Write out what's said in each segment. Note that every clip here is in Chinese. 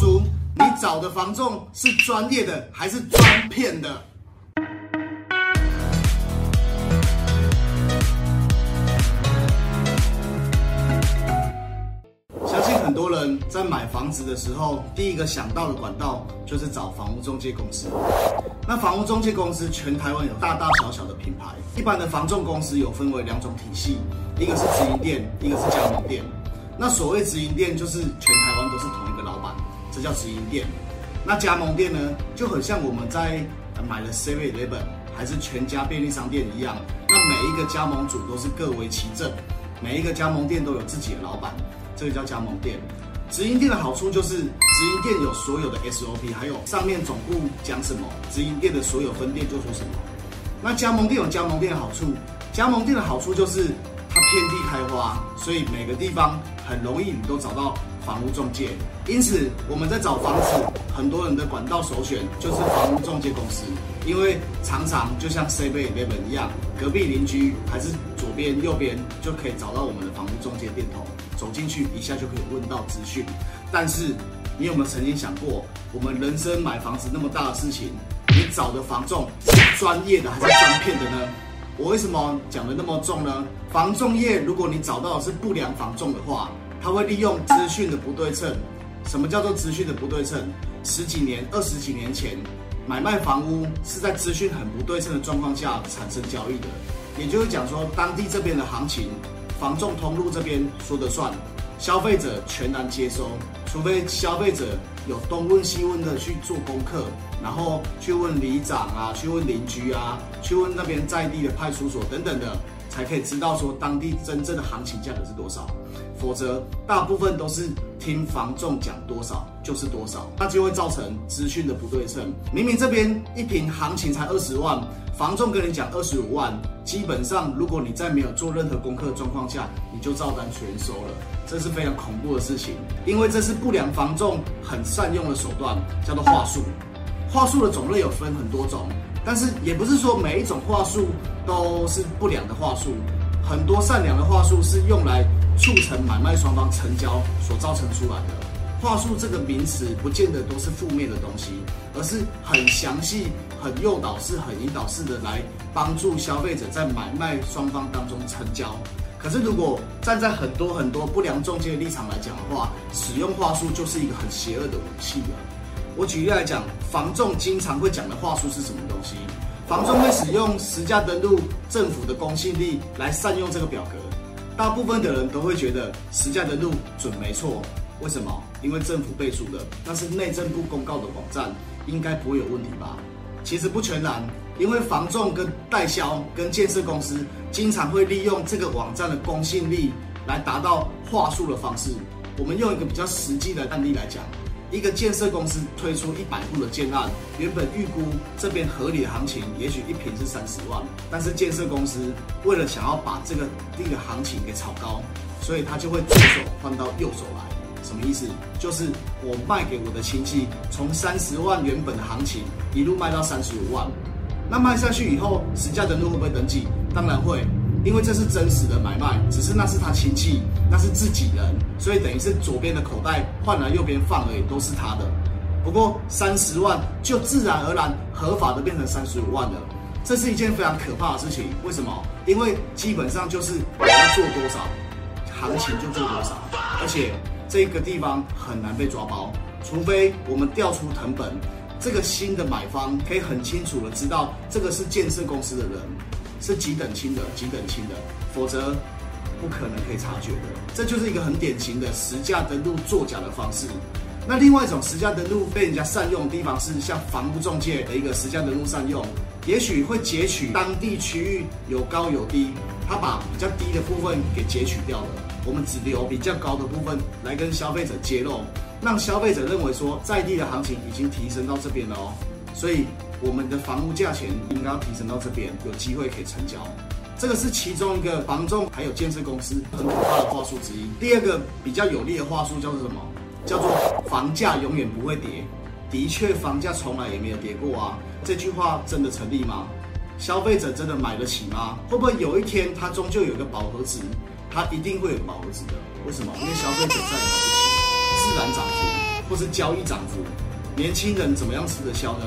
你找的房仲是专业的还是专骗的？相信很多人在买房子的时候，第一个想到的管道就是找房屋中介公司。那房屋中介公司全台湾有大大小小的品牌，一般的房仲公司有分为两种体系，一个是直营店，一个是加盟店。那所谓直营店就是全台湾都是同一个老板，这叫直营店。那加盟店呢，就很像我们在买了 Seven Eleven 还是全家便利商店一样，那每一个加盟主都是各为其政，每一个加盟店都有自己的老板。这个叫加盟店，直营店的好处就是直营店有所有的 SOP，还有上面总部讲什么，直营店的所有分店做出什么。那加盟店有加盟店的好处，加盟店的好处就是它遍地开花，所以每个地方很容易你都找到房屋中介。因此我们在找房子，很多人的管道首选就是房屋中介公司，因为常常就像 C B Eleven 一样，隔壁邻居还是左边右边就可以找到我们的房屋中介店头。走进去一下就可以问到资讯，但是你有没有曾经想过，我们人生买房子那么大的事情，你找的房仲是专业的还是专骗的呢？我为什么讲的那么重呢？房仲业如果你找到的是不良房仲的话，他会利用资讯的不对称。什么叫做资讯的不对称？十几年、二十几年前买卖房屋是在资讯很不对称的状况下产生交易的，也就是讲说当地这边的行情。房仲通路这边说的算，消费者全然接收，除非消费者有东问西问的去做功课，然后去问里长啊，去问邻居啊，去问那边在地的派出所等等的，才可以知道说当地真正的行情价格是多少。否则，大部分都是听房仲讲多少就是多少，那就会造成资讯的不对称。明明这边一平行情才二十万，房仲跟你讲二十五万，基本上如果你在没有做任何功课的状况下，你就照单全收了，这是非常恐怖的事情。因为这是不良房仲很善用的手段，叫做话术。话术的种类有分很多种，但是也不是说每一种话术都是不良的话术，很多善良的话术是用来。促成买卖双方成交所造成出来的话术这个名词，不见得都是负面的东西，而是很详细、很诱导式、很引导式的来帮助消费者在买卖双方当中成交。可是，如果站在很多很多不良中介的立场来讲的话，使用话术就是一个很邪恶的武器了。我举例来讲，房仲经常会讲的话术是什么东西？房仲会使用实价登录、政府的公信力来善用这个表格。大部分的人都会觉得实价登录准没错，为什么？因为政府背书的，那是内政部公告的网站，应该不会有问题吧？其实不全然，因为房仲跟代销跟建设公司经常会利用这个网站的公信力来达到话术的方式。我们用一个比较实际的案例来讲。一个建设公司推出一百户的建案，原本预估这边合理的行情也许一平是三十万，但是建设公司为了想要把这个地的行情给炒高，所以他就会左手换到右手来。什么意思？就是我卖给我的亲戚，从三十万原本的行情一路卖到三十五万，那卖下去以后，实价登录会不会登记？当然会。因为这是真实的买卖，只是那是他亲戚，那是自己人，所以等于是左边的口袋换了右边放而已，都是他的。不过三十万就自然而然合法的变成三十五万了，这是一件非常可怕的事情。为什么？因为基本上就是我要做多少，行情就做多少，而且这个地方很难被抓包，除非我们调出成本，这个新的买方可以很清楚的知道这个是建设公司的人。是几等亲的，几等亲的，否则不可能可以察觉的。这就是一个很典型的实价登录作假的方式。那另外一种实价登录被人家善用的地方是，像房屋中介的一个实价登录善用，也许会截取当地区域有高有低，他把比较低的部分给截取掉了，我们只留比较高的部分来跟消费者揭露，让消费者认为说在地的行情已经提升到这边了哦，所以。我们的房屋价钱应该要提升到这边，有机会可以成交。这个是其中一个房仲还有建设公司很可怕的话术之一。第二个比较有利的话术叫做什么？叫做房价永远不会跌。的确，房价从来也没有跌过啊。这句话真的成立吗？消费者真的买得起吗？会不会有一天它终究有个饱和值？它一定会有饱和值的。为什么？因为消费者再也买不起，自然涨幅。或是交易涨幅，年轻人怎么样吃得消呢？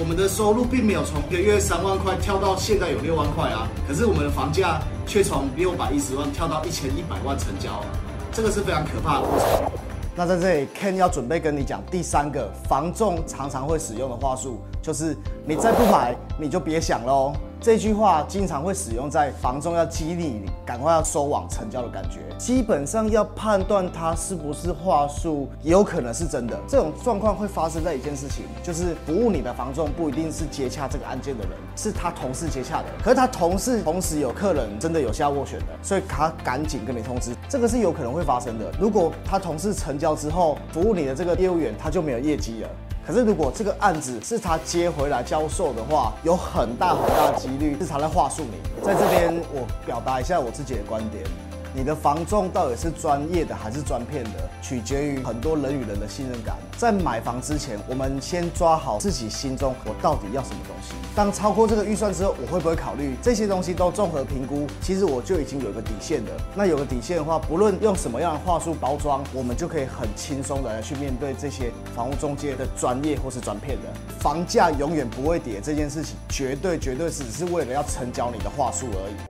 我们的收入并没有从一个月三万块跳到现在有六万块啊，可是我们的房价却从六百一十万跳到一千一百万成交，这个是非常可怕的过程。那在这里，Ken 要准备跟你讲第三个房仲常常会使用的话术，就是你再不买，你就别想喽。这句话经常会使用在房仲要激励你赶快要收网成交的感觉。基本上要判断它是不是话术，也有可能是真的。这种状况会发生在一件事情，就是服务你的房中不一定是接洽这个案件的人，是他同事接洽的。可是他同事同时有客人真的有下斡旋的，所以他赶紧跟你通知，这个是有可能会发生的。如果他同事成交之后，服务你的这个业务员他就没有业绩了。可是，如果这个案子是他接回来销售的话，有很大很大几率是他在话术你。在这边，我表达一下我自己的观点。你的房仲到底是专业的还是专骗的，取决于很多人与人的信任感。在买房之前，我们先抓好自己心中我到底要什么东西。当超过这个预算之后，我会不会考虑这些东西都综合评估？其实我就已经有个底线了。那有个底线的话，不论用什么样的话术包装，我们就可以很轻松的来去面对这些房屋中介的专业或是专骗的。房价永远不会跌这件事情，绝对绝对只是为了要成交你的话术而已。